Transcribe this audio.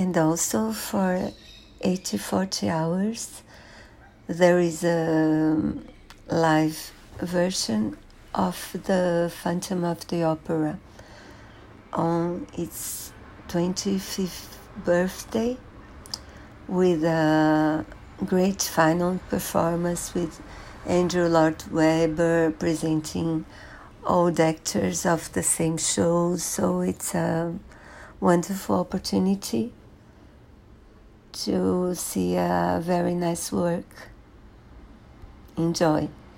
And also for 80 40 hours, there is a um, live version of the Phantom of the Opera on its 25th birthday with a great final performance with Andrew Lloyd Webber presenting all the actors of the same show. So it's a wonderful opportunity to see a very nice work. Enjoy.